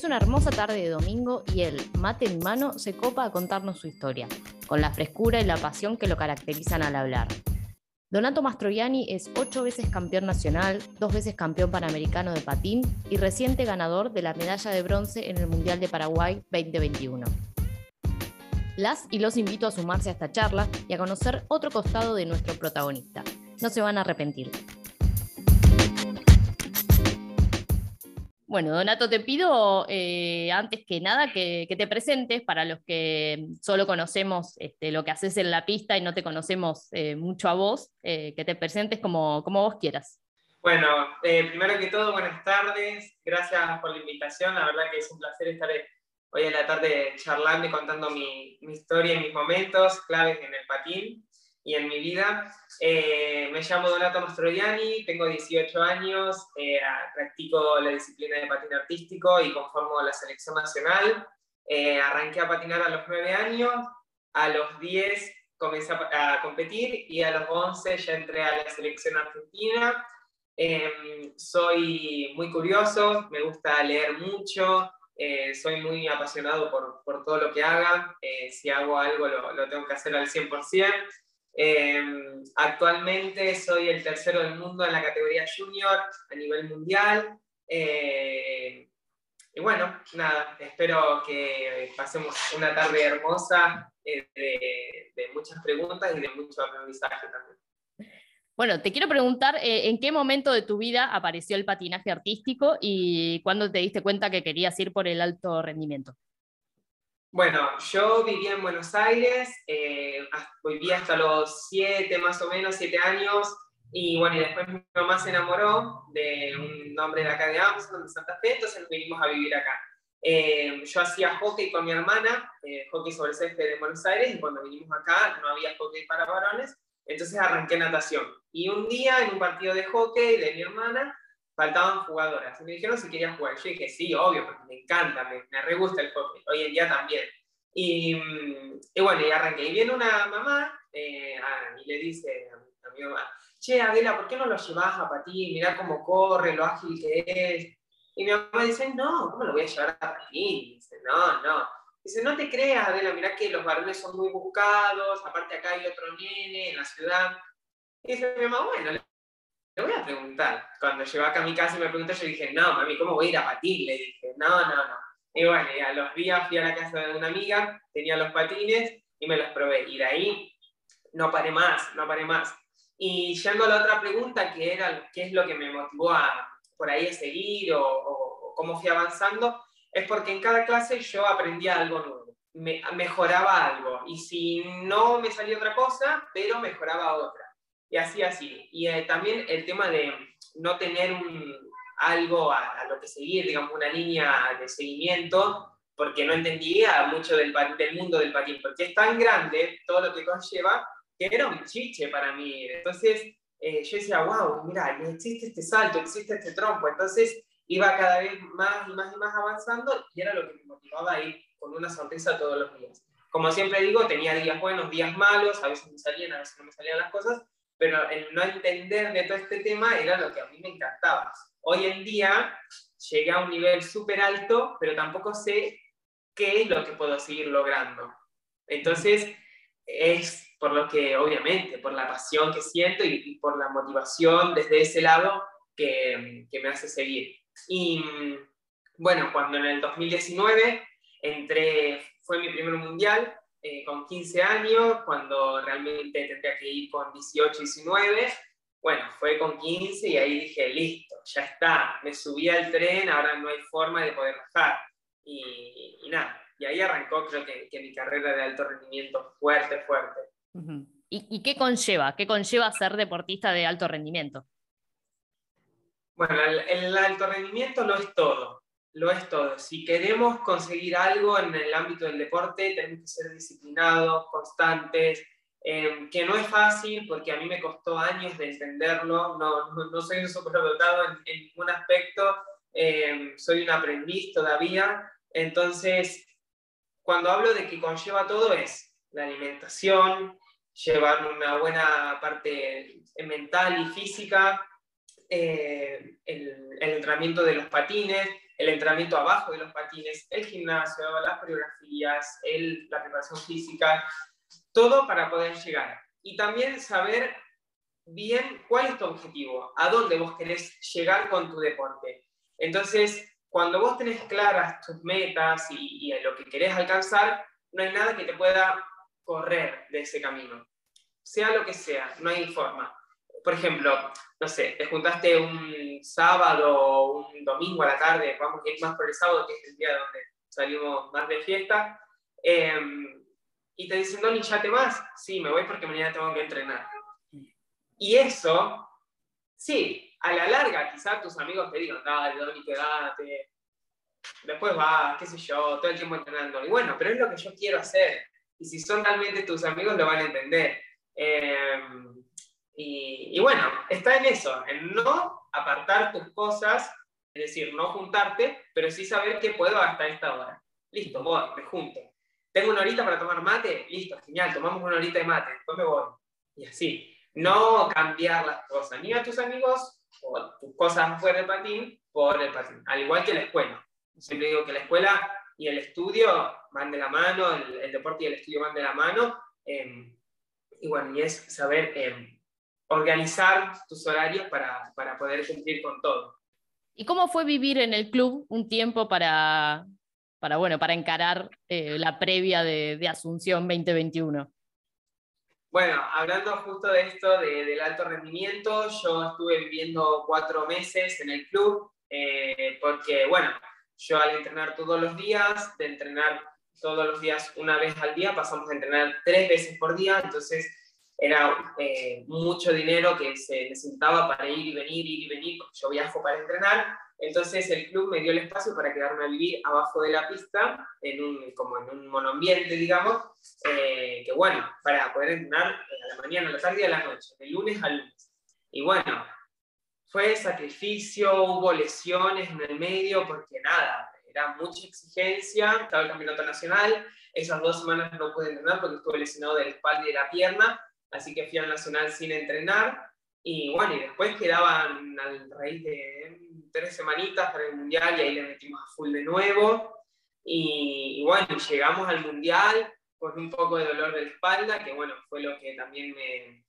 Es una hermosa tarde de domingo y él, mate en mano, se copa a contarnos su historia, con la frescura y la pasión que lo caracterizan al hablar. Donato Mastroianni es ocho veces campeón nacional, dos veces campeón panamericano de patín y reciente ganador de la medalla de bronce en el Mundial de Paraguay 2021. Las y los invito a sumarse a esta charla y a conocer otro costado de nuestro protagonista. No se van a arrepentir. Bueno, Donato, te pido eh, antes que nada que, te presentes para los que solo conocemos este, lo que haces en la pista y no te conocemos eh, mucho a vos, eh, que te presentes como, como vos quieras. Bueno, primero que todo, buenas tardes, gracias por la invitación, la verdad que es un placer estar hoy en la tarde charlando y contando mi, mi historia y mis momentos claves en el patín y en mi vida. Eh, me llamo Donato Mastroianni, tengo 18 años, eh, practico la disciplina de patín artístico y conformo la selección nacional. Eh, arranqué a patinar a los 9 años, a los 10 comencé a, competir y a los 11 ya entré a la selección argentina. Em, soy muy curioso, me gusta leer mucho, soy muy apasionado por, por, todo lo que haga. si hago algo, lo, lo, tengo que hacer al 100%. Em, actualmente soy el tercero del mundo en la categoría junior a nivel mundial. Eh, y bueno, nada, espero que pasemos una tarde hermosa eh, de, muchas preguntas y de mucho aprendizaje también. Bueno, te quiero preguntar eh, en qué momento de tu vida apareció el patinaje artístico y cuándo te diste cuenta que querías ir por el alto rendimiento. Bueno, yo vivía en Buenos Aires, eh, vivía hasta los siete, más o menos, siete años, y bueno, y después mi mamá se enamoró de un hombre de acá de Amsterdam, de Santa Fe, entonces nos vinimos a vivir acá. Eh, yo hacía hockey con mi hermana, eh, hockey sobre césped de Buenos Aires, y cuando vinimos acá no había hockey para varones, entonces arranqué natación. Y un día en un partido de hockey de mi hermana, faltaban jugadoras. Y me dijeron si quería jugar. Yo dije, sí, obvio, porque me encanta, me, me re gusta el hockey. Hoy en día también. Y, mm, y bueno, y arranqué. Y viene una mamá eh, y le dice a, mi mamá, che, Adela, ¿por qué no lo llevas a patín? Mirá cómo corre, lo ágil que es. Y mi mamá dice, no, ¿cómo lo voy a llevar a patín? Dice, no, no. Dice, no te creas, Adela, mirá que los varones son muy buscados, aparte acá hay otro nene en la ciudad. Y dice mi mamá, bueno, le voy a preguntar. Cuando llegó acá a mi casa y me preguntó, yo dije, no, mami, ¿cómo voy a ir a patín? Le dije, no, no, no. Y bueno, y a los días fui a la casa de una amiga, tenía los patines y me los probé. Y de ahí no paré más, no paré más. Y yendo a la otra pregunta, que era qué es lo que me motivó a por ahí a seguir o, o, cómo fui avanzando, es porque en cada clase yo aprendía algo nuevo, me, mejoraba algo. Y si no me salía otra cosa, pero mejoraba otra y así, así. Y eh, también el tema de no tener un, algo a, lo que seguir, digamos, una línea de seguimiento, porque no entendía mucho del, del mundo del patín, porque es tan grande todo lo que conlleva que era un chiche para mí. Entonces eh, yo decía, wow, mira, existe este salto, existe este trompo. Entonces iba cada vez más y más y más avanzando y era lo que me motivaba a ir con una sonrisa todos los días. Como siempre digo, tenía días buenos, días malos, a veces me salían, a veces no me salían las cosas, pero el no entender de todo este tema era lo que a mí me encantaba. Hoy en día llegué a un nivel súper alto, pero tampoco sé qué es lo que puedo seguir logrando. Entonces, es por lo que, obviamente, por la pasión que siento y, por la motivación desde ese lado que, que me hace seguir. Y bueno, cuando en el 2019 entré, fue mi primer mundial, eh, con 15 años, cuando realmente tendría que ir con 18, 19. Bueno, fue con 15 y ahí dije, listo, ya está, me subí al tren, ahora no hay forma de poder bajar. Y, nada, y ahí arrancó creo que, mi carrera de alto rendimiento fuerte, fuerte. ¿Y, ¿Y, qué conlleva? ¿Qué conlleva ser deportista de alto rendimiento? Bueno, el alto rendimiento no es todo lo es todo. Si queremos conseguir algo en el ámbito del deporte, tenemos que ser disciplinados, constantes, em, que no es fácil porque a mí me costó años de entenderlo, no, no, soy un superdotado en, en ningún aspecto, em, soy un aprendiz todavía, entonces cuando hablo de que conlleva todo es la alimentación, llevar una buena parte mental y física, eh, el, el entrenamiento de los patines, el entrenamiento abajo de los patines, el gimnasio, las coreografías, la preparación física, todo para poder llegar. Y también saber bien cuál es tu objetivo, a dónde vos querés llegar con tu deporte. Entonces, cuando vos tenés claras tus metas y, y lo que querés alcanzar, no hay nada que te pueda correr de ese camino. Sea lo que sea, no hay forma. Por ejemplo, no sé, te juntaste un sábado o un domingo a la tarde, vamos a ir más por el sábado, que es el día donde salimos más de fiesta, em, y te dicen, no, ni ya te vas. Sí, me voy porque mañana tengo que entrenar. Y eso, sí, a la larga quizás tus amigos te digan, dale, Doni, quédate, después vas, qué sé yo, todo el tiempo entrenando. Y bueno, pero es lo que yo quiero hacer. Y si son realmente tus amigos, lo van a entender. Em, y, y, bueno, está en eso, en no apartar tus cosas, es decir, no juntarte, pero sí saber que puedo hasta esta hora. Listo, voy, me junto. ¿Tengo una horita para tomar mate? Listo, genial, tomamos una horita de mate, después me voy. Y así. No cambiar las cosas, ni a tus amigos o tus cosas fuera del patín por el patín. Al igual que la escuela. Siempre digo que la escuela y el estudio van de la mano, el, el deporte y el estudio van de la mano. Eh, y bueno, y es saber eh, organizar tus horarios para, para, poder cumplir con todo. ¿Y cómo fue vivir en el club un tiempo para, para, bueno, para encarar eh, la previa de, de, Asunción 2021? Bueno, hablando justo de esto de, del alto rendimiento, yo estuve viviendo cuatro meses en el club, eh, porque bueno, yo al entrenar todos los días, de entrenar todos los días una vez al día, pasamos a entrenar tres veces por día, entonces era eh, mucho dinero que se necesitaba para ir y venir, ir y venir, porque yo viajo para entrenar, entonces el club me dio el espacio para quedarme a vivir abajo de la pista, en un, como en un monoambiente, digamos, eh, que bueno, para poder entrenar a la mañana, a la tarde y a la noche, de lunes a lunes. Y bueno, fue sacrificio, hubo lesiones en el medio, porque nada, era mucha exigencia, estaba el campeonato nacional, esas dos semanas no pude entrenar porque estuve lesionado de la espalda y de la pierna, así que fui al nacional sin entrenar, y bueno, y después quedaban al raíz de tres semanitas para el mundial y ahí le metimos a full de nuevo, y, bueno, llegamos al mundial con un poco de dolor de espalda, que bueno, fue lo que también me,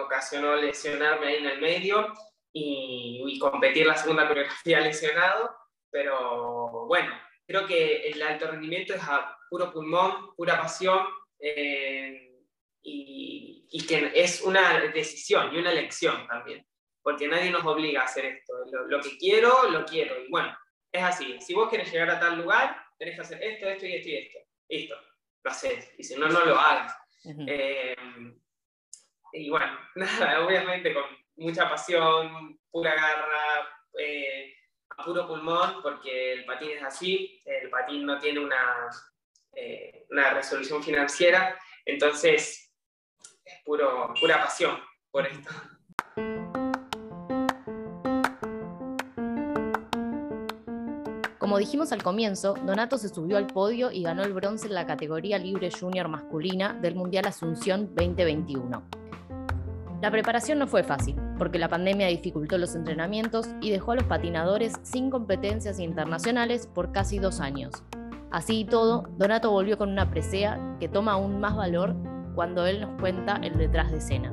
ocasionó lesionarme ahí en el medio, y, y competir la segunda coreografía lesionado, pero bueno, creo que el alto rendimiento es a puro pulmón, pura pasión eh, y, y, que es una decisión y una elección también, porque nadie nos obliga a hacer esto. Lo, lo, que quiero, lo quiero. Y bueno, es así. Si vos querés llegar a tal lugar, tenés que hacer esto, esto y esto y esto. Listo, lo haces. Y si no, no lo hagas. Uh -huh. eh, y bueno, nada, obviamente con mucha pasión, pura garra. Eh, a puro pulmón, porque el patín es así, el patín no tiene una, eh, una resolución financiera, entonces es puro, pura pasión por esto. Como dijimos al comienzo, Donato se subió al podio y ganó el bronce en la categoría libre junior masculina del Mundial Asunción 2021. La preparación no fue fácil, porque la pandemia dificultó los entrenamientos y dejó a los patinadores sin competencias internacionales por casi dos años. Así y todo, Donato volvió con una presea que toma aún más valor cuando él nos cuenta el detrás de escena.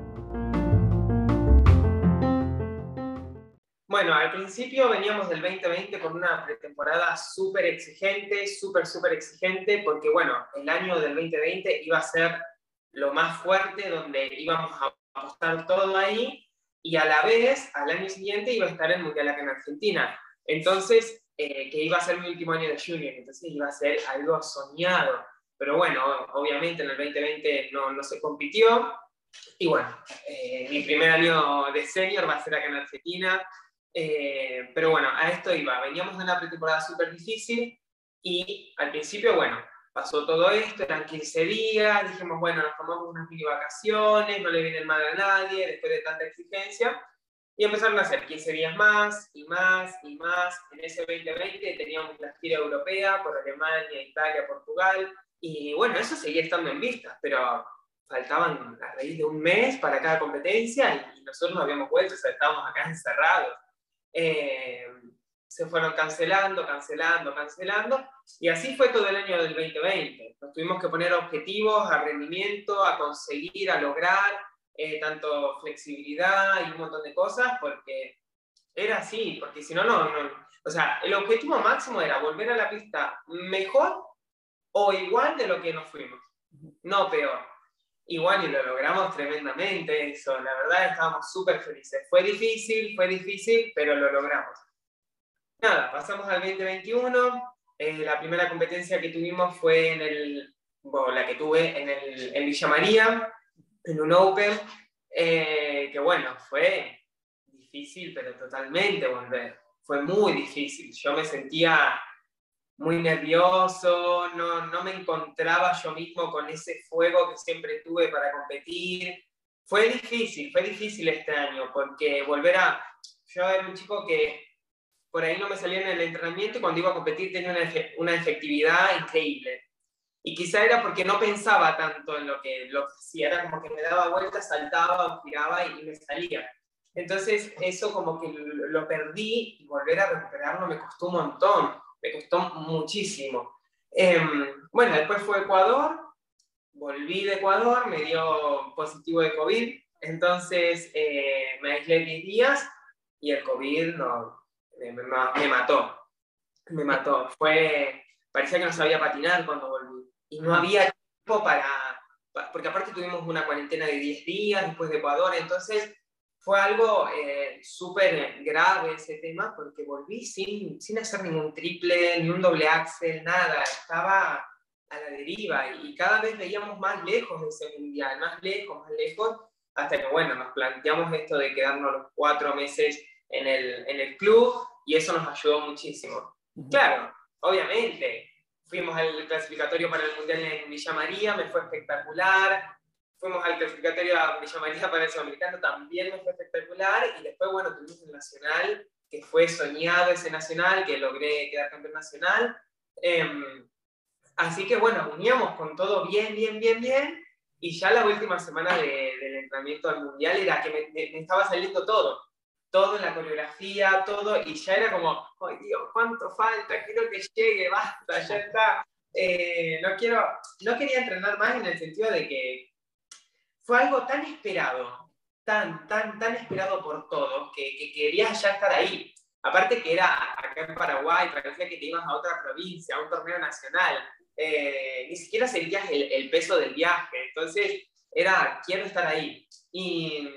Bueno, al principio veníamos del 2020 con una pretemporada súper exigente, súper, súper exigente, porque bueno, el año del 2020 iba a ser lo más fuerte, donde íbamos a apostar todo ahí y a la vez, al año siguiente, iba a estar el Mundial acá en Argentina. Entonces, eh, que iba a ser mi último año de junior, entonces iba a ser algo soñado. Pero bueno, obviamente en el 2020 no, no se compitió. Y bueno, eh, mi primer año de senior va a ser acá en Argentina. Eh, pero bueno, a esto iba. Veníamos de una pretemporada súper difícil y al principio, bueno, pasó todo esto, eran 15 días, dijimos, bueno, nos tomamos unas mini vacaciones, no le viene mal a nadie después de tanta exigencia, y empezaron a hacer 15 días más y más y más. En ese 2020 teníamos la gira europea por Alemania, Italia, Portugal, y bueno, eso seguía estando en vista, pero faltaban a raíz de un mes para cada competencia y nosotros no habíamos vuelto, o sea, estábamos acá encerrados. Eh, se fueron cancelando, cancelando, cancelando, y así fue todo el año del 2020. Nos tuvimos que poner objetivos a rendimiento, a conseguir, a lograr, eh, tanto flexibilidad y un montón de cosas, porque era así, porque si no, no, o sea, el objetivo máximo era volver a la pista mejor o igual de lo que nos fuimos, no peor. Igual y lo logramos tremendamente, eso, la verdad estábamos súper felices. Fue difícil, fue difícil, pero lo logramos. Nada, pasamos al 2021, eh, la primera competencia que tuvimos fue en el, bueno, la que tuve en, el, en Villa María, en un Open, eh, que bueno, fue difícil, pero totalmente volver. Fue muy difícil. Yo me sentía muy nervioso, no, no me encontraba yo mismo con ese fuego que siempre tuve para competir. Fue difícil, fue difícil este año, porque volver a... Yo era un chico que por ahí no me salía en el entrenamiento y cuando iba a competir tenía una, una efectividad increíble. Y quizá era porque no pensaba tanto en lo que, lo que hacía, era como que me daba vueltas, saltaba, giraba y, me salía. Entonces eso como que lo perdí y volver a recuperarlo me costó un montón, me costó muchísimo. Em, bueno, después fue Ecuador, volví de Ecuador, me dio positivo de COVID, entonces eh, me aislé 10 días y el COVID no, me, mató. Me mató. Fue, parecía que no sabía patinar cuando volví. Y no había tiempo para, porque aparte tuvimos una cuarentena de 10 días después de Ecuador, entonces fue algo eh, súper grave ese tema, porque volví sin, sin hacer ningún triple, ni un doble axel, nada. Estaba a la deriva y cada vez veíamos más lejos ese mundial, más lejos, más lejos, hasta que, bueno, nos planteamos esto de quedarnos los cuatro meses en el, en el club y eso nos ayudó muchísimo. Claro, obviamente, fuimos al clasificatorio para el Mundial en Villa María, me fue espectacular. Fuimos al clasificatorio a Villa María para el Sudamericano, también me fue espectacular. Y después, bueno, tuvimos el Nacional, que fue soñado ese Nacional, que logré quedar campeón nacional. Em, así que, bueno, uníamos con todo bien, bien, bien, bien. Y ya la última semana de, del entrenamiento al Mundial era que me, me estaba saliendo todo todo en la coreografía, todo, y ya era como, ay Dios, ¿cuánto falta? Quiero que llegue, basta, ya está. Eh, no, quiero, no quería entrenar más en el sentido de que fue algo tan esperado, tan, tan, tan esperado por todos, que, que querías ya estar ahí. Aparte que era acá en Paraguay, parecía que te ibas a otra provincia, a un torneo nacional, eh, ni siquiera sentías el, el peso del viaje, entonces era, quiero estar ahí. Y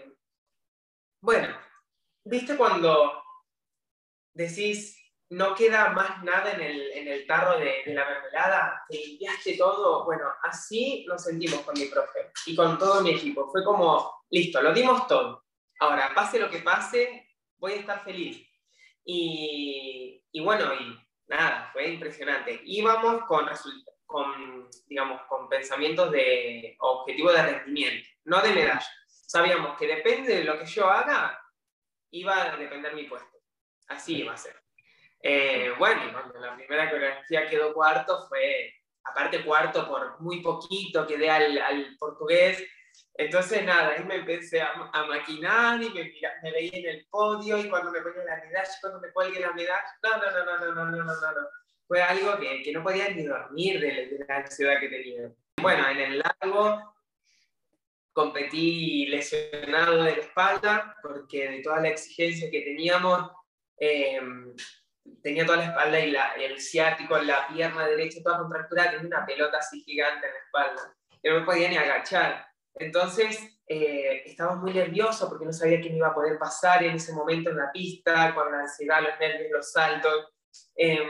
bueno, ¿Viste cuando decís, no queda más nada en el, en el tarro de, de, la mermelada? Te limpiaste todo. Bueno, así lo sentimos con mi profe y con todo mi equipo. Fue como, listo, lo dimos todo. Ahora, pase lo que pase, voy a estar feliz. Y, y bueno, y nada, fue impresionante. Íbamos con, con, digamos, con pensamientos de objetivo de rendimiento, no de medalla. Sabíamos que depende de lo que yo haga, iba a depender mi puesto. Así iba a ser. Eh, bueno, cuando la primera coreografía quedó cuarto, fue, aparte cuarto por muy poquito, quedé al, al portugués. Entonces, nada, ahí me empecé a, a maquinar y me, me, veía en el podio y cuando me ponía la medalla, cuando me cuelgue la medalla, no, no, no, no, no, no, no, no, no. Fue algo que, que no podía ni dormir de, de la ansiedad que tenía. Bueno, en el largo competí lesionado de la espalda, porque de toda la exigencia que teníamos, eh, tenía toda la espalda y la, el ciático, la pierna derecha, toda contracturada, tenía una pelota así gigante en la espalda, que no me podía ni agachar. Entonces, eh, estaba muy nervioso porque no sabía qué me iba a poder pasar en ese momento en la pista, con la ansiedad, los nervios, los saltos. Eh,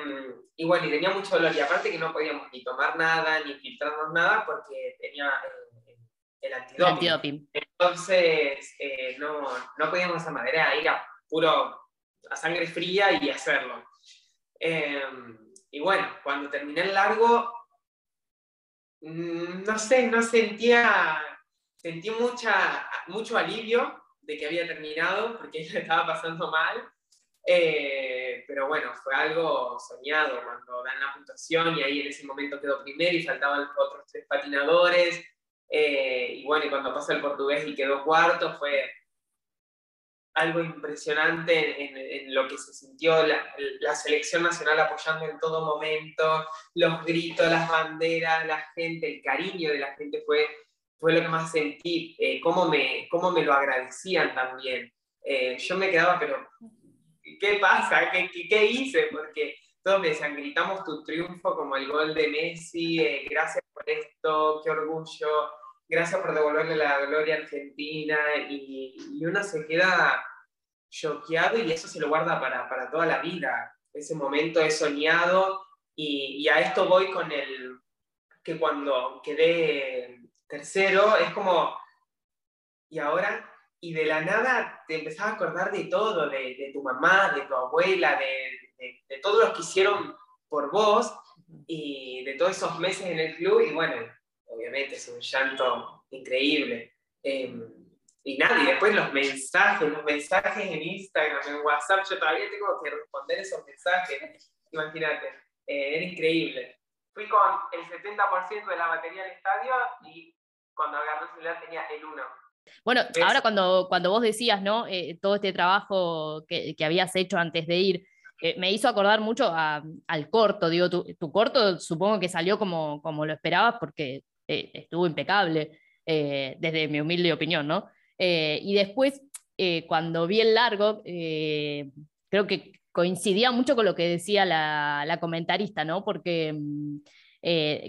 y bueno, y tenía mucho dolor, y aparte que no podíamos ni tomar nada, ni filtrarnos nada, porque tenía el antidoping. Entonces, eh, no, no podíamos hacer madera, ir a puro a sangre fría y hacerlo. Em, y bueno, cuando terminé el largo, mm, no sé, no sentía, sentí mucha, mucho alivio de que había terminado, porque estaba pasando mal. Eh, pero bueno, fue algo soñado cuando dan la puntuación y ahí en ese momento quedó primero y faltaban otros tres patinadores eh, y bueno, y cuando pasó el portugués y quedó cuarto, fue algo impresionante en, lo que se sintió la, selección nacional apoyando en todo momento, los gritos, las banderas, la gente, el cariño de la gente fue, fue lo que más sentí, eh, cómo, me, cómo me lo agradecían también. Eh, yo me quedaba, pero, ¿qué pasa? ¿Qué, qué, hice? Porque todos me decían, gritamos tu triunfo como el gol de Messi, eh, gracias por esto, qué orgullo gracias por devolverle la gloria a Argentina y, uno se queda choqueado y eso se lo guarda para, para toda la vida. Ese momento he soñado y, y, a esto voy con el que cuando quedé tercero es como, y ahora, y de la nada te empezás a acordar de todo, de, de tu mamá, de tu abuela, de, de, de todos los que hicieron por vos y de todos esos meses en el club y bueno, obviamente es un llanto increíble. Em, y nada, y después los mensajes, los mensajes en Instagram, en WhatsApp, yo todavía tengo que responder esos mensajes, imagínate, eh, era increíble. Fui con el 70% de la batería al estadio y cuando agarré el celular tenía el 1. Bueno, ahora cuando, cuando vos decías, ¿no? Eh, todo este trabajo que, que, habías hecho antes de ir, eh, me hizo acordar mucho al corto, digo, tu, tu, corto supongo que salió como, como lo esperabas porque eh, estuvo impecable, eh, desde mi humilde opinión, ¿no? Eh, y después, cuando vi el largo, creo que coincidía mucho con lo que decía la, comentarista, ¿no? Porque mm,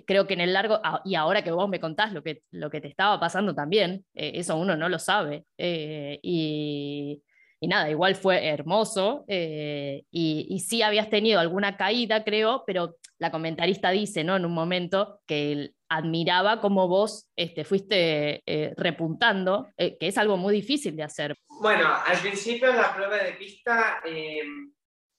creo que en el largo, y ahora que vos me contás lo que, lo que te estaba pasando también, eso uno no lo sabe. y, y nada, igual fue hermoso. y, sí habías tenido alguna caída, creo, pero la comentarista dice, ¿no? En un momento que admiraba cómo vos este, fuiste eh, repuntando, eh, que es algo muy difícil de hacer. Bueno, al principio en la prueba de pista, em,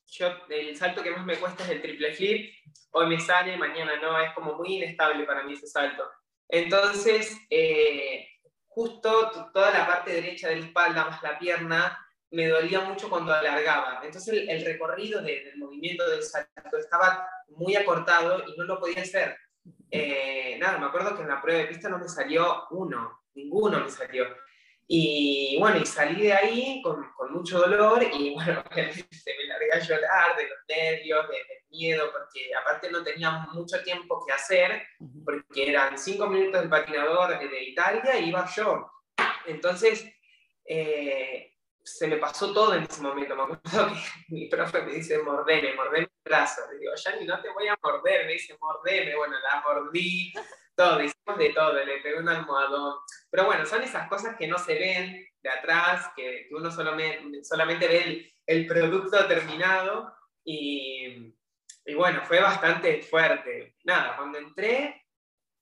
yo, el salto que más me cuesta es el triple flip. Hoy me sale, mañana no, es como muy inestable para mí ese salto. Entonces, eh, justo toda la parte derecha de la espalda más la pierna me dolía mucho cuando alargaba. Entonces el, recorrido del movimiento del salto estaba muy acortado y no lo podía hacer. Eh, nada, me acuerdo que en la prueba de pista no me salió uno, ninguno me salió. Y bueno, y salí de ahí con, con mucho dolor y bueno, se me largué a llorar de los nervios, del miedo, porque aparte no tenía mucho tiempo que hacer, porque eran cinco minutos del patinador de Italia y iba yo. Entonces, eh, se me pasó todo en ese momento. Me acuerdo que mi profe me dice, mordeme, mordeme el brazo. Le digo, ni no te voy a morder. Me dice, mordeme. Bueno, la mordí, todo, hicimos de todo, le pegué un almohadón. Pero bueno, son esas cosas que no se ven de atrás, que, uno solamente, solamente ve el, el producto terminado. Y, y, bueno, fue bastante fuerte. Nada, cuando entré,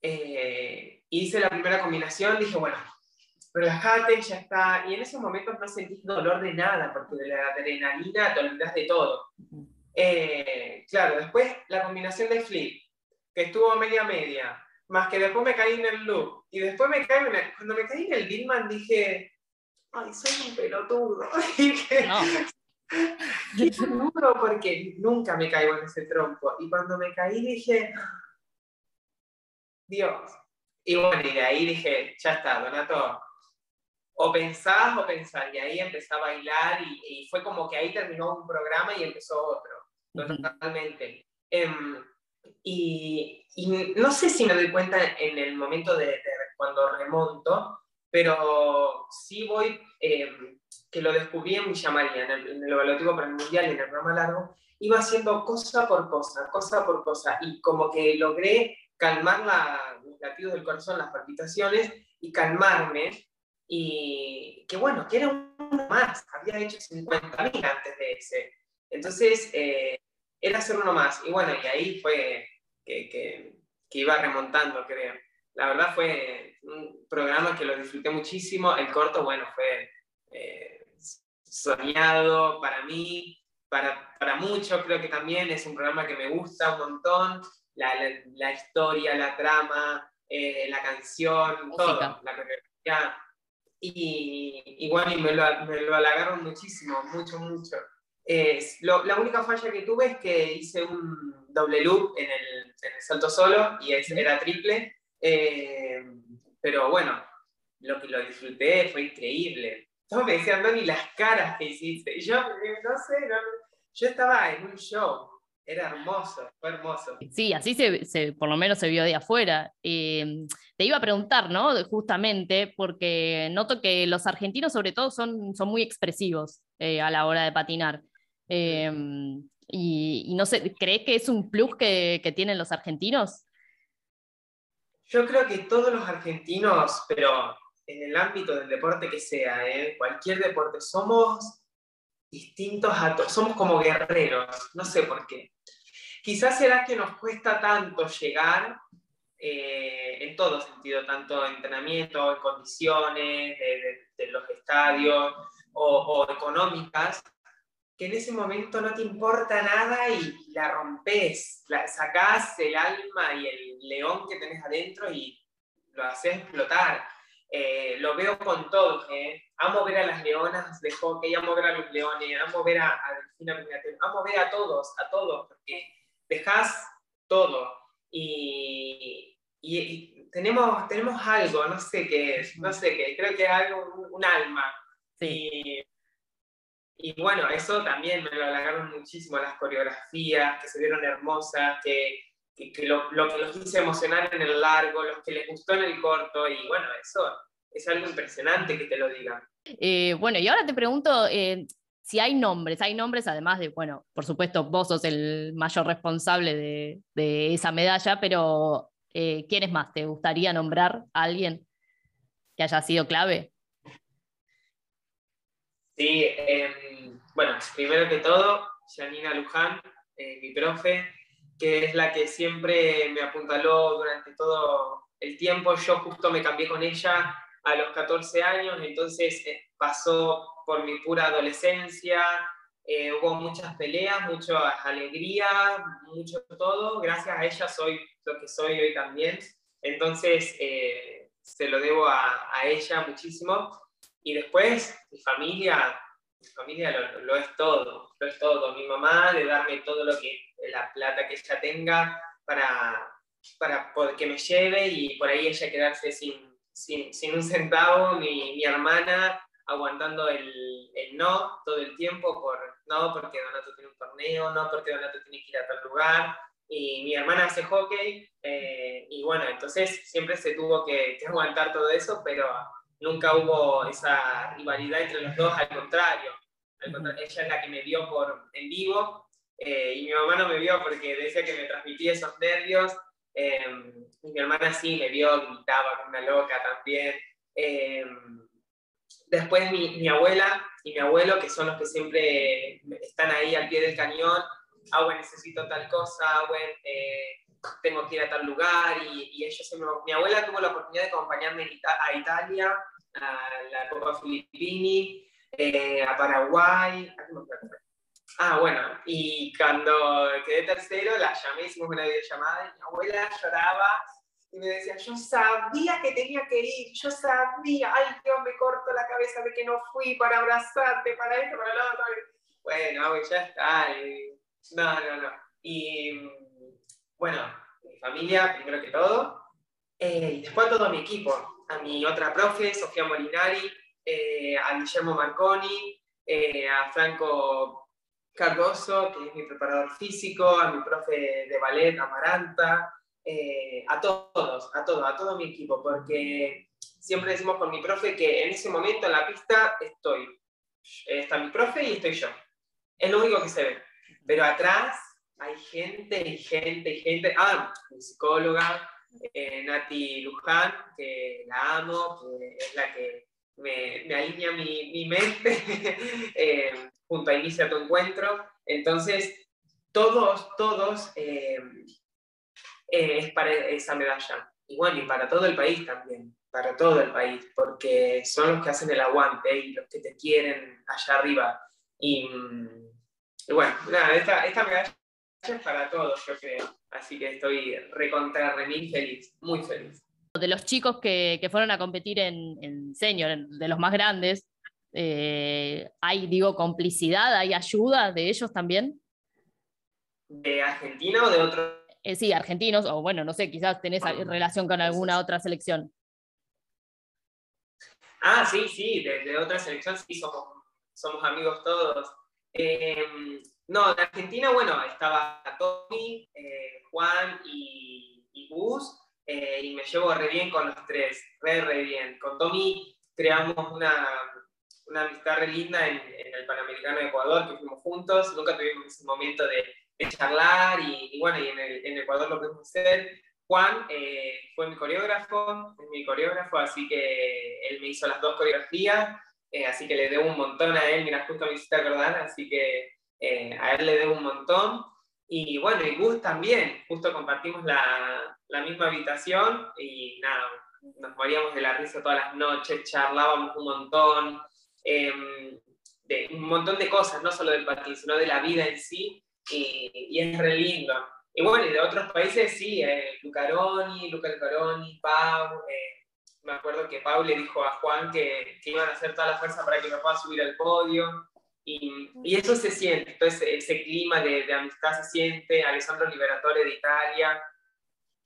eh, hice la primera combinación, dije, bueno, relájate, ya está. Y en esos momentos no sentís dolor de nada, porque de la adrenalina te olvidas de todo. Eh, claro, después la combinación de flip, que estuvo media media, más que después me caí en el loop, y después me caí, cuando me caí en el Billman dije, ay, soy un pelotudo. dije, no. duro porque nunca me caigo en ese trompo. Y cuando me caí dije, Dios. Y bueno, y de ahí dije, ya está, Donato, o pensás o pensás, y ahí empecé a bailar y, fue como que ahí terminó un programa y empezó otro, totalmente. Em, y, no sé si me doy cuenta en el momento de, cuando remonto, pero sí voy, em, que lo descubrí en Villa María, en el, en el evaluativo para el Mundial y en el programa largo, iba haciendo cosa por cosa, cosa por cosa, y como que logré calmar la, los latidos del corazón, las palpitaciones, y calmarme, y que bueno, que era uno más, había hecho 50.000 antes de ese. Entonces, eh, era hacer uno más. Y bueno, y ahí fue que, que, iba remontando, creo. La verdad fue un programa que lo disfruté muchísimo. El corto, bueno, fue eh, soñado para mí, para, para muchos creo que también es un programa que me gusta un montón. La, la, historia, la trama, eh, la canción, todo, la coreografía y, bueno, y me lo, me lo, halagaron muchísimo, mucho, mucho. la única falla que tuve es que hice un doble loop en el, en el salto solo y era triple, eh, pero bueno, lo que lo disfruté fue increíble. todos me decían, no, ni las caras que hiciste. Y yo, no sé, yo estaba en un show. Era hermoso, fue hermoso. Sí, así se, por lo menos se vio de afuera. Em, te iba a preguntar, ¿no? Justamente, porque noto que los argentinos sobre todo son, son muy expresivos eh, a la hora de patinar. Em, y, no sé, ¿crees que es un plus que, que tienen los argentinos? Yo creo que todos los argentinos, pero en el ámbito del deporte que sea, ¿eh? cualquier deporte, somos distintos a todos, somos como guerreros, no sé por qué. Quizás será que nos cuesta tanto llegar eh, en todo sentido, tanto entrenamiento, en condiciones, de, los estadios o, económicas, que en ese momento no te importa nada y la rompes, la, sacás el alma y el león que tenés adentro y lo haces explotar. Eh, lo veo con todos. Eh. Amo ver a las leonas de hockey, amo ver a los leones, amo ver a, a Delfina amo ver a todos, a todos, porque dejas todo. Y, tenemos, tenemos algo, no sé qué es, no sé qué, creo que es algo, un, alma. Y, y, bueno, eso también me lo halagaron muchísimo, las coreografías, que se vieron hermosas, que, que, lo, lo, que los hice emocionar en el largo, los que les gustó en el corto, y bueno, eso es algo impresionante que te lo digan. Eh, bueno, y ahora te pregunto, eh, si hay nombres, hay nombres además de, bueno, por supuesto, vos sos el mayor responsable de, esa medalla, pero eh, ¿quiénes más? ¿Te gustaría nombrar a alguien que haya sido clave? Sí, em, bueno, primero que todo, Janina Luján, eh, mi profe, que es la que siempre me apuntaló durante todo el tiempo. Yo justo me cambié con ella a los 14 años, entonces eh, pasó por mi pura adolescencia, eh, hubo muchas peleas, muchas alegrías, mucho todo. Gracias a ella soy lo que soy hoy también. Entonces, eh, se lo debo a, a, ella muchísimo. Y después, mi familia, mi familia lo, es todo, lo es todo. Mi mamá de darme todo lo que, la plata que ella tenga para, para que me lleve y por ahí ella quedarse sin, sin, sin un centavo, mi, mi hermana aguantando el, el, no todo el tiempo por no porque Donato tiene un torneo, no porque Donato tiene que ir a tal lugar. Y mi hermana hace hockey eh, y bueno, entonces siempre se tuvo que, aguantar todo eso, pero nunca hubo esa rivalidad entre los dos, al contrario. ella es la que me vio por, en vivo eh, y mi mamá no me vio porque decía que me transmitía esos nervios. Eh, y mi hermana sí me vio, gritaba como una loca también. Después mi, mi, abuela y mi abuelo, que son los que siempre están ahí al pie del cañón, ah, bueno, necesito tal cosa, ah, bueno, eh, tengo que ir a tal lugar, y, y ellos, mi abuela tuvo la oportunidad de acompañarme a Italia, a la Copa Filippini, eh, a Paraguay, Ah, bueno, y cuando quedé tercero, la llamé, hicimos una videollamada, y mi abuela lloraba y me decía, yo sabía que tenía que ir, yo sabía, ay Dios, me corto la cabeza de que no fui para abrazarte, para esto, para lo otro. Bueno, ya está. no, no, no. Y bueno, mi familia, primero que todo, eh, y después todo mi equipo, a mi otra profe, Sofía Molinari, eh, a Guillermo Marconi, eh, a Franco Cardoso, que es mi preparador físico, a mi profe de ballet, Amaranta, eh, a todos, a todos, a todo mi equipo, porque siempre decimos con mi profe que en ese momento en la pista estoy. Está mi profe y estoy yo. Es lo único que se ve. Pero atrás hay gente y gente y gente. Ah, mi psicóloga, eh, Nati Luján, que la amo, que es la que me, alinea mi, mente eh, junto a Inicia tu Encuentro. Entonces, todos, todos eh, es para esa medalla. Y bueno, y para todo el país también, para todo el país, porque son los que hacen el aguante y los que te quieren allá arriba. Y, bueno, nada, esta, esta medalla es para todos, yo creo. Así que estoy recontra, remil feliz, muy feliz. De los chicos que, que fueron a competir en, en senior, de los más grandes, eh, ¿hay, digo, complicidad, hay ayuda de ellos también? ¿De Argentina o de otro eh, sí, argentinos, o bueno, no sé, quizás tenés relación con alguna otra selección. Ah, sí, sí, de, otra selección sí somos, somos amigos todos. Em, no, de Argentina, bueno, estaba Tommy, eh, Juan y, y Gus, eh, y me llevo re bien con los tres, re, re bien. Con Tommy creamos una, una amistad re linda en, el Panamericano de Ecuador, que fuimos juntos, nunca tuvimos ese momento de, de charlar y, bueno, y en, el, en, Ecuador lo pudimos hacer. Juan eh, fue mi coreógrafo, es mi coreógrafo, así que él me hizo las dos coreografías, eh, así que le debo un montón a él, mira, justo me hiciste acordar, así que eh, a él le debo un montón. Y bueno, y Gus también, justo compartimos la, la misma habitación y nada, nos moríamos de la risa todas las noches, charlábamos un montón, em, de un montón de cosas, no solo del patín, sino de la vida en sí, y, es re lindo. Y bueno, y de otros países sí, eh, Lucaroni, Luca Lucaroni, Pau, eh, me acuerdo que Pau le dijo a Juan que, que, iban a hacer toda la fuerza para que me pueda subir al podio, y, y eso se siente, entonces ese clima de, de amistad se siente, Alessandro Liberatore de Italia,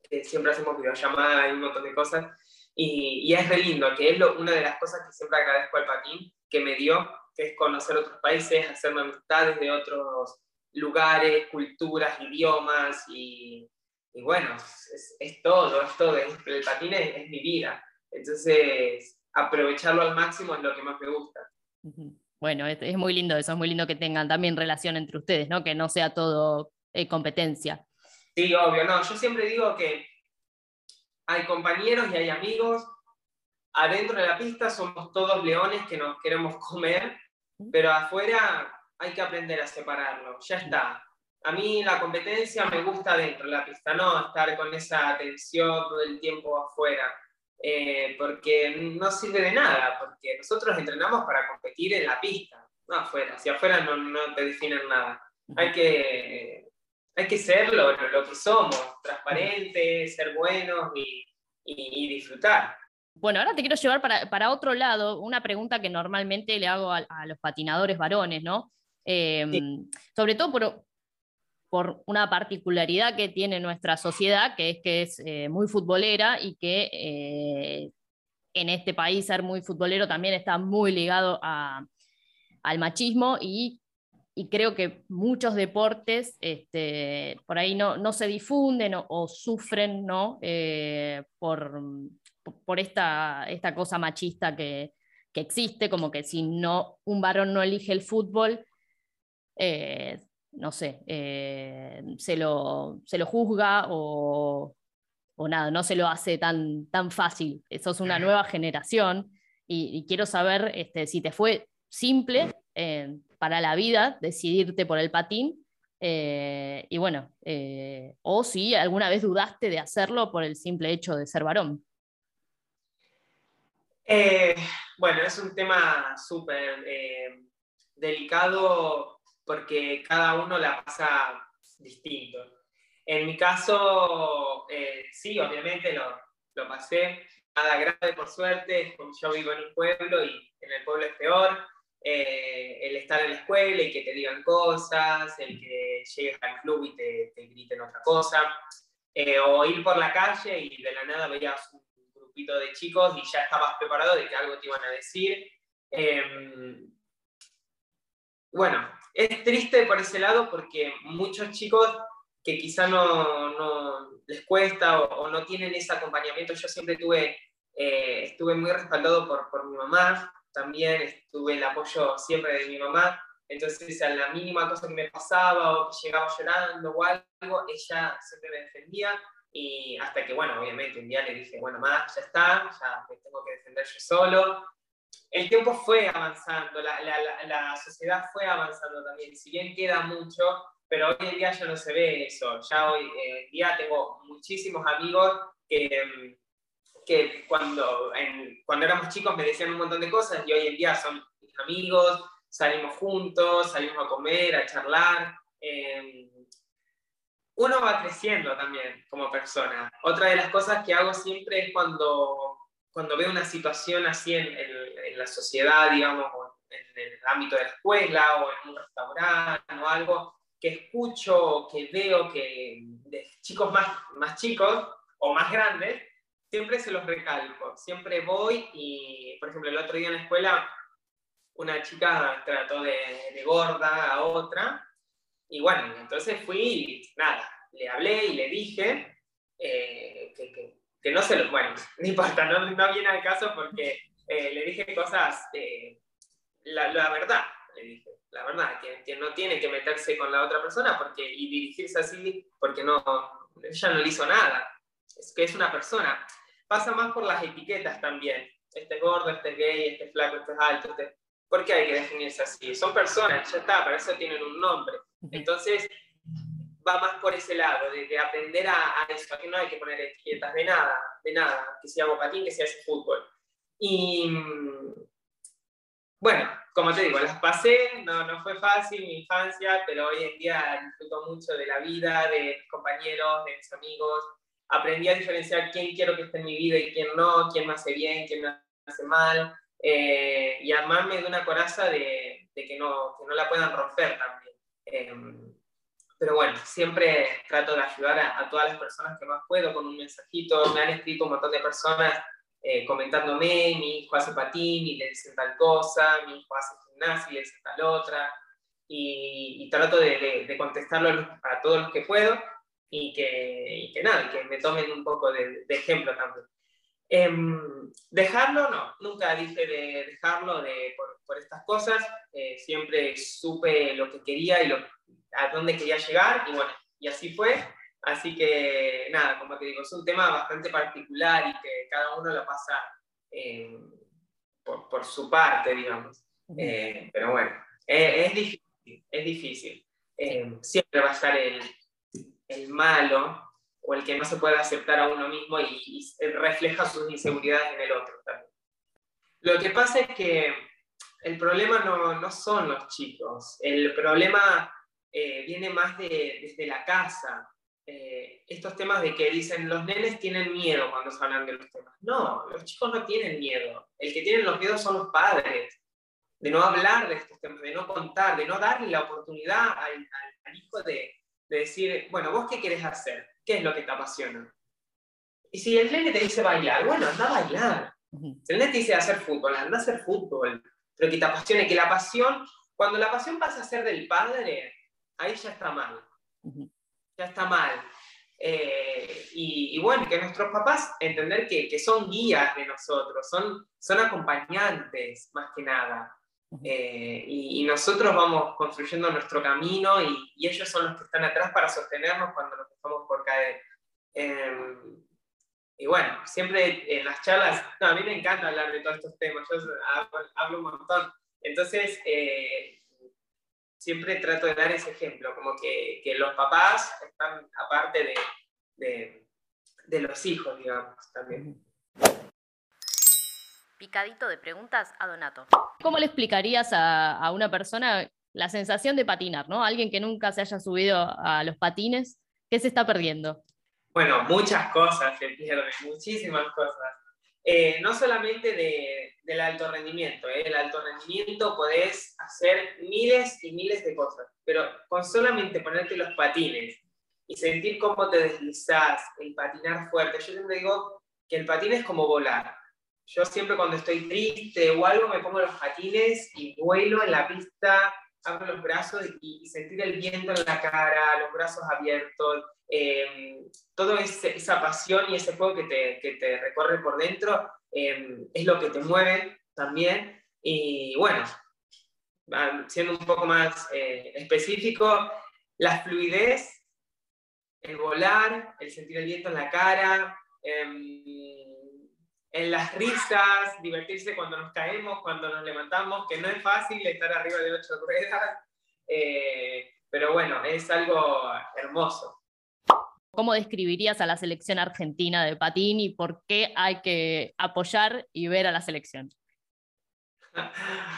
que siempre hacemos videollamadas y un montón de cosas, y, y es re lindo, que es lo, una de las cosas que siempre agradezco al patín que me dio, que es conocer otros países, hacerme amistades de otros lugares, culturas, idiomas y, y bueno, es, es, todo, es todo, el patín es, mi vida. Entonces, aprovecharlo al máximo es lo que más me gusta. Bueno, es, es, muy lindo eso, es muy lindo que tengan también relación entre ustedes, ¿no? Que no sea todo eh, competencia. Sí, obvio, no, yo siempre digo que hay compañeros y hay amigos. Adentro de la pista somos todos leones que nos queremos comer, pero afuera hay que aprender a separarlo. Ya está. A mí la competencia me gusta dentro de la pista, no estar con esa tensión todo el tiempo afuera, eh, porque no sirve de nada, porque nosotros entrenamos para competir en la pista, no afuera. Si afuera no, no te definen nada. Hay que hay que ser lo, lo, que somos, transparentes, ser buenos y, y, disfrutar. Bueno, ahora te quiero llevar para, para, otro lado, una pregunta que normalmente le hago a, los patinadores varones, ¿no? Em, sobre todo por, por, una particularidad que tiene nuestra sociedad, que es que es eh, muy futbolera y que eh, en este país ser muy futbolero también está muy ligado a, al machismo y y creo que muchos deportes este, por ahí no, no se difunden o, sufren ¿no? Eh, por, por esta, esta, cosa machista que, que, existe, como que si no, un varón no elige el fútbol, eh, no sé, eh, se, lo, se, lo, juzga o, o, nada, no se lo hace tan, tan fácil. Eso es una nueva generación y, y quiero saber este, si te fue simple para la vida decidirte por el patín. Eh, y bueno, eh, o si alguna vez dudaste de hacerlo por el simple hecho de ser varón. Eh, bueno, es un tema súper delicado porque cada uno la pasa distinto. En mi caso, sí, obviamente lo, lo, pasé. Nada grave, por suerte. Yo vivo en un pueblo y en el pueblo es peor. Eh, el estar en la escuela y que te digan cosas, el que llegues al club y te, te griten otra cosa, eh, o ir por la calle y de la nada veías un grupito de chicos y ya estabas preparado de que algo te iban a decir. Em, bueno, es triste por ese lado porque muchos chicos que quizá no, no les cuesta o, no tienen ese acompañamiento, yo siempre tuve, eh, estuve muy respaldado por, por mi mamá, también estuve el apoyo siempre de mi mamá, entonces a la mínima cosa que me pasaba o que llegaba llorando o algo, ella siempre me defendía y hasta que, bueno, obviamente un día le dije, bueno, más, ya está, ya me tengo que defender yo solo. El tiempo fue avanzando, la, la, la, sociedad fue avanzando también, si bien queda mucho, pero hoy en día ya no se ve eso. Ya hoy en día tengo muchísimos amigos que que cuando, cuando éramos chicos me decían un montón de cosas y hoy en día son mis amigos, salimos juntos, salimos a comer, a charlar. Em, uno va creciendo también como persona. Otra de las cosas que hago siempre es cuando, cuando veo una situación así en, en, la sociedad, digamos, en el ámbito de la escuela o en un restaurante o algo, que escucho, que veo que de chicos más, más chicos o más grandes, siempre se los recalco, siempre voy y, por ejemplo, el otro día en la escuela una chica trató de, gorda a otra y bueno, entonces fui y nada, le hablé y le dije eh, que, no se lo, bueno, no importa, no, no viene al caso porque eh, le dije cosas, eh, la, la, verdad, le dije, la verdad, que, no tiene que meterse con la otra persona porque, y dirigirse así porque no, ella no le hizo nada, es que es una persona. Pasa más por las etiquetas también, este es gordo, este es gay, este es flaco, este es alto, este... ¿por qué hay que definirse así? Son personas, ya está, para eso tienen un nombre. Entonces, va más por ese lado, de, aprender a, a, eso, que no hay que poner etiquetas de nada, de nada, que sea bocatín, que sea ese fútbol. Y bueno, como te digo, las pasé, no, no fue fácil mi infancia, pero hoy en día disfruto mucho de la vida, de mis compañeros, de mis amigos. Aprendí a diferenciar quién quiero que esté en mi vida y quién no, quién me hace bien, quién me hace mal. Eh, y armarme de una coraza de, de que, no, que, no, la puedan romper también. Eh, pero bueno, siempre trato de ayudar a, a, todas las personas que más puedo con un mensajito. Me han escrito un montón de personas eh, comentándome, mi hijo hace patín y le dicen tal cosa, mi hijo hace gimnasia y le dicen tal otra, y, trato de, de, contestarlo a todos los que puedo y que, y que nada, que me tomen un poco de, de ejemplo también. Eh, dejarlo, no, nunca dije de dejarlo de, por, por estas cosas, eh, siempre supe lo que quería y lo, a dónde quería llegar, y bueno, y así fue. Así que nada, como te digo, es un tema bastante particular y que cada uno lo pasa eh, por, por, su parte, digamos. Eh, pero bueno, eh, es difícil, es difícil. siempre va a estar el, el, malo o el que no se puede aceptar a uno mismo y, y refleja sus inseguridades en el otro también. Lo que pasa es que el problema no, no son los chicos, el problema viene más de, desde la casa, eh, estos temas de que dicen los nenes tienen miedo cuando se hablan de los temas. No, los chicos no tienen miedo. El que tienen los miedos son los padres, de no hablar de estos temas, de no contar, de no darle la oportunidad al, hijo de, de, decir, bueno, vos qué querés hacer, qué es lo que te apasiona. Y si el nene te dice bailar, bueno, anda a bailar. Si el nene te dice hacer fútbol, anda a hacer fútbol, pero que te apasione, que la pasión, cuando la pasión pasa a ser del padre, ahí ya está mal ya está mal. Eh, y, bueno, que nuestros papás entender que, que, son guías de nosotros, son, son acompañantes más que nada. Eh, y, nosotros vamos construyendo nuestro camino y, y, ellos son los que están atrás para sostenernos cuando nos estamos por caer. Em, y bueno, siempre en las charlas, a mí me encanta hablar de todos estos temas, yo hablo, un montón. Entonces, eh, siempre trato de dar ese ejemplo, como que, que los papás están aparte de, de, de, los hijos, digamos, también. Picadito de preguntas a Donato. ¿Cómo le explicarías a, a una persona la sensación de patinar, ¿no? Alguien que nunca se haya subido a los patines, ¿qué se está perdiendo? Bueno, muchas cosas se pierden, muchísimas cosas. Eh, no solamente de, del alto rendimiento, ¿eh? el alto rendimiento podés hacer miles y miles de cosas, pero con solamente ponerte los patines y sentir cómo te deslizás, el patinar fuerte. Yo siempre digo que el patín es como volar. Yo siempre cuando estoy triste o algo me pongo los patines y vuelo en la pista, abro los brazos y, y sentir el viento en la cara, los brazos abiertos, eh, toda esa pasión y ese fuego que te, que te recorre por dentro em, es lo que te mueve también. Y bueno, siendo un poco más eh, específico, la fluidez, el volar, el sentir el viento en la cara, em, en las risas, divertirse cuando nos caemos, cuando nos levantamos, que no es fácil estar arriba de ocho ruedas, eh, pero bueno, es algo hermoso. ¿Cómo describirías a la selección argentina de patín y por qué hay que apoyar y ver a la selección?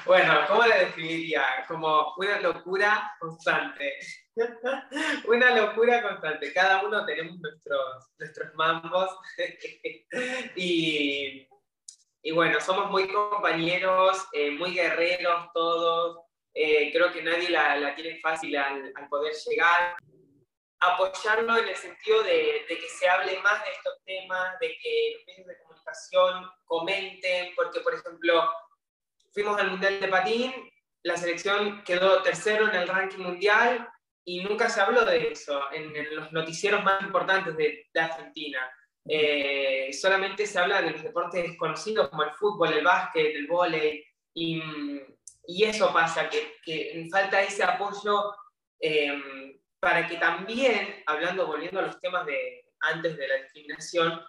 Bueno, ¿cómo la describiría? Como una locura constante. Una locura constante. Cada uno tenemos nuestros, nuestros mambos. y, y, bueno, somos muy compañeros, eh, muy guerreros todos. Eh, creo que nadie la, la tiene fácil al, al poder llegar apoyarlo en el sentido de, que se hable más de estos temas, de que los medios de comunicación comenten, porque por ejemplo, fuimos al Mundial de Patín, la selección quedó tercero en el ranking mundial y nunca se habló de eso en, los noticieros más importantes de, Argentina. Eh, solamente se habla de los deportes desconocidos como el fútbol, el básquet, el vóley, y, y, eso pasa, que, que falta ese apoyo eh, para que también, hablando, volviendo a los temas de antes de la discriminación,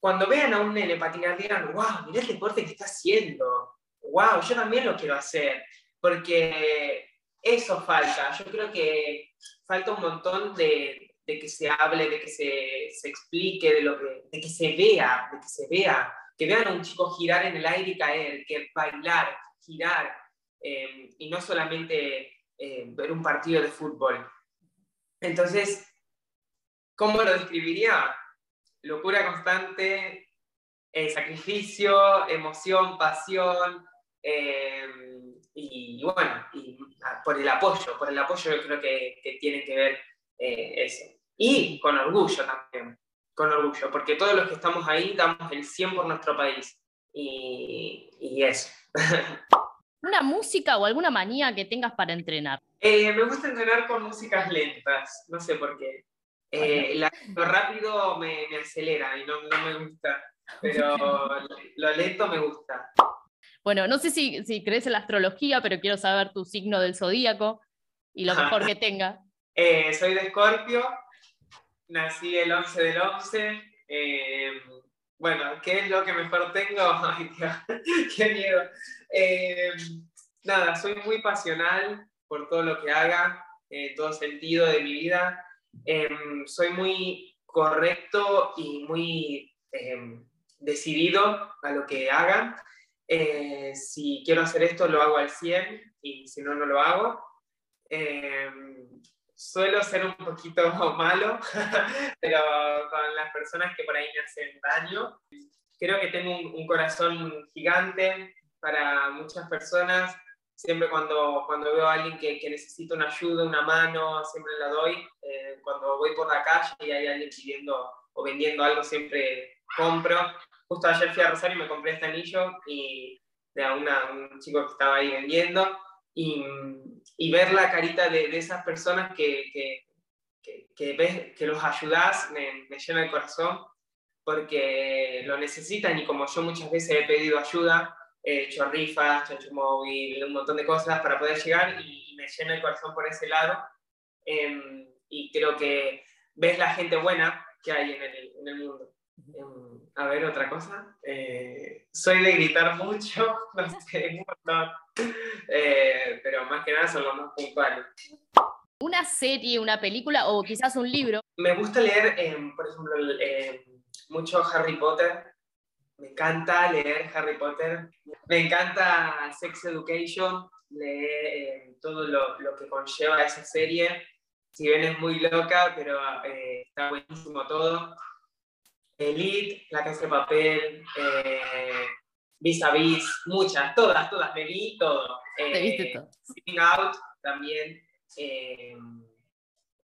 cuando vean a un nene patinar digan, wow, mira el deporte que está haciendo, wow, yo también lo quiero hacer, porque eso falta, yo creo que falta un montón de, que se hable, de que se, se, explique, de, lo que, de que se vea, de que se vea, que vean a un chico girar en el aire y caer, que bailar, girar, eh, y no solamente eh, ver un partido de fútbol. Entonces, ¿cómo lo describiría? Locura constante, eh, sacrificio, emoción, pasión, eh, y, bueno, ah, por el apoyo, por el apoyo yo creo que, tiene que ver eh, eso. Y con orgullo también, con orgullo, porque todos los que estamos ahí damos el 100 por nuestro país. Y, y eso. ¿Una música o alguna manía que tengas para entrenar? Eh, me gusta entrenar con músicas lentas, no sé por qué. Eh, lo rápido me, acelera y no, me gusta, pero lo lento me gusta. Bueno, no sé si, crees en la astrología, pero quiero saber tu signo del zodíaco y lo mejor que tenga. Eh, soy de Escorpio, nací el 11 del 11. bueno, ¿qué es lo que mejor tengo? Ay, qué miedo. nada, soy muy pasional, por todo lo que haga, en todo sentido de mi vida. Em, soy muy correcto y muy em, decidido a lo que haga. Eh, si quiero hacer esto, lo hago al 100 y si no, no lo hago. Em, suelo ser un poquito malo, pero con las personas que por ahí me hacen daño. Creo que tengo un corazón gigante para muchas personas siempre cuando, cuando veo a alguien que, que, necesita una ayuda, una mano, siempre la doy. Eh, cuando voy por la calle y hay alguien pidiendo o vendiendo algo, siempre compro. Justo ayer fui a Rosario y me compré este anillo y de una, un chico que estaba ahí vendiendo y, y ver la carita de, de esas personas que, que, que, ves, que los ayudas me, me llena el corazón porque lo necesitan y como yo muchas veces he pedido ayuda, he hecho rifas, chancho móvil, un montón de cosas para poder llegar y, me llena el corazón por ese lado. Em, y creo que ves la gente buena que hay en el, en el mundo. Em, a ver, otra cosa. Eh, soy de gritar mucho, no sé, un montón. Eh, pero más que nada son los más puntuales. ¿Una serie, una película o quizás un libro? Me gusta leer, em, por ejemplo, mucho Harry Potter. Me encanta leer Harry Potter. Me encanta Sex Education, leer eh, todo lo, lo, que conlleva esa serie. Si bien es muy loca, pero eh, está buenísimo todo. Elite, La Casa de Papel, eh, Vis a Vis, muchas, todas, todas, me vi todo. Te viste todo. Sitting Out también.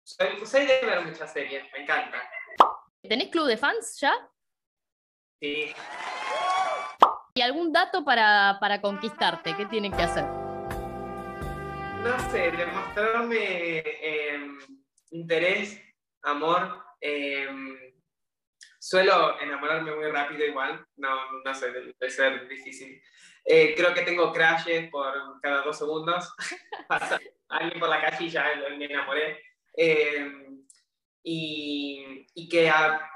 soy, soy de ver muchas series, me encanta. ¿Tenés club de fans ya? Sí. ¿Y algún dato para, para conquistarte? ¿Qué tienen que hacer? No sé, demostrarme em, interés, amor. Em, suelo enamorarme muy rápido igual, no, no sé, debe ser difícil. Eh, creo que tengo crashes por cada dos segundos. Pasa alguien por la calle y ya me enamoré. Em, y, y, que a,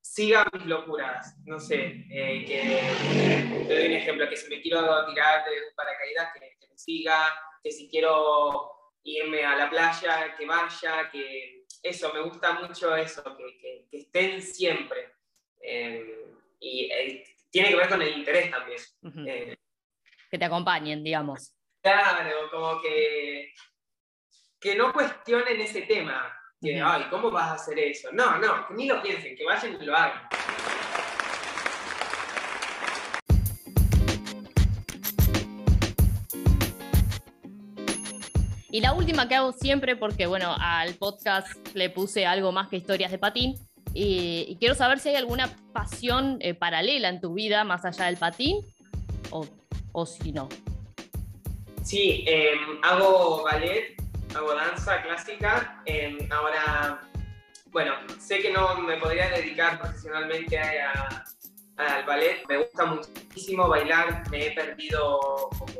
siga mis locuras. No sé, eh, que te doy un ejemplo, que si me quiero tirar de un paracaídas, que, me siga, que si quiero irme a la playa, que vaya, que eso, me gusta mucho eso, que, que, estén siempre. Eh, y eh, tiene que ver con el interés también. que te acompañen, digamos. Claro, como que, que no cuestionen ese tema, que, ay, ¿cómo vas a hacer eso? No, no, que ni lo piensen, que vayan y lo hagan. Y la última que hago siempre, porque bueno, al podcast le puse algo más que historias de patín, y, quiero saber si hay alguna pasión eh, paralela en tu vida más allá del patín, o, o si no. Sí, em, hago ballet, hago danza clásica. Em, ahora, bueno, sé que no me podría dedicar profesionalmente al ballet. Me gusta muchísimo bailar, me he perdido como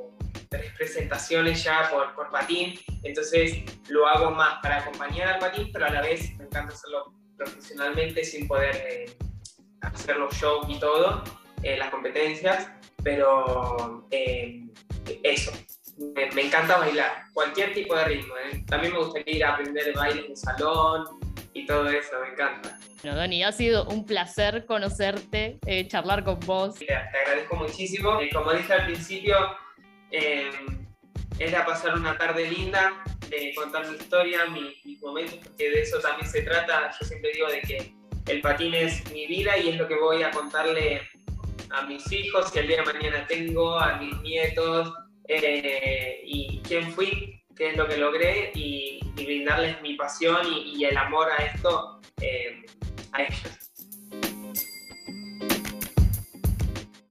tres presentaciones ya por, por patín, entonces lo hago más para acompañar al patín, pero a la vez me encanta hacerlo profesionalmente sin poder eh, hacer los shows y todo, eh, las competencias, pero eh, eso, me, encanta bailar, cualquier tipo de ritmo. También me gustaría ir a aprender baile en salón y todo eso, me encanta. Bueno, Dani, ha sido un placer conocerte, charlar con vos. Te, agradezco muchísimo. como dije al principio, era pasar una tarde linda, de contar mi historia, mis momentos, porque de eso también se trata. Yo siempre digo de que el patín es mi vida y es lo que voy a contarle a mis hijos, que el día de mañana tengo, a mis nietos, eh, y quién fui, qué es lo que logré, y, brindarles mi pasión y, el amor a esto eh, a ellos.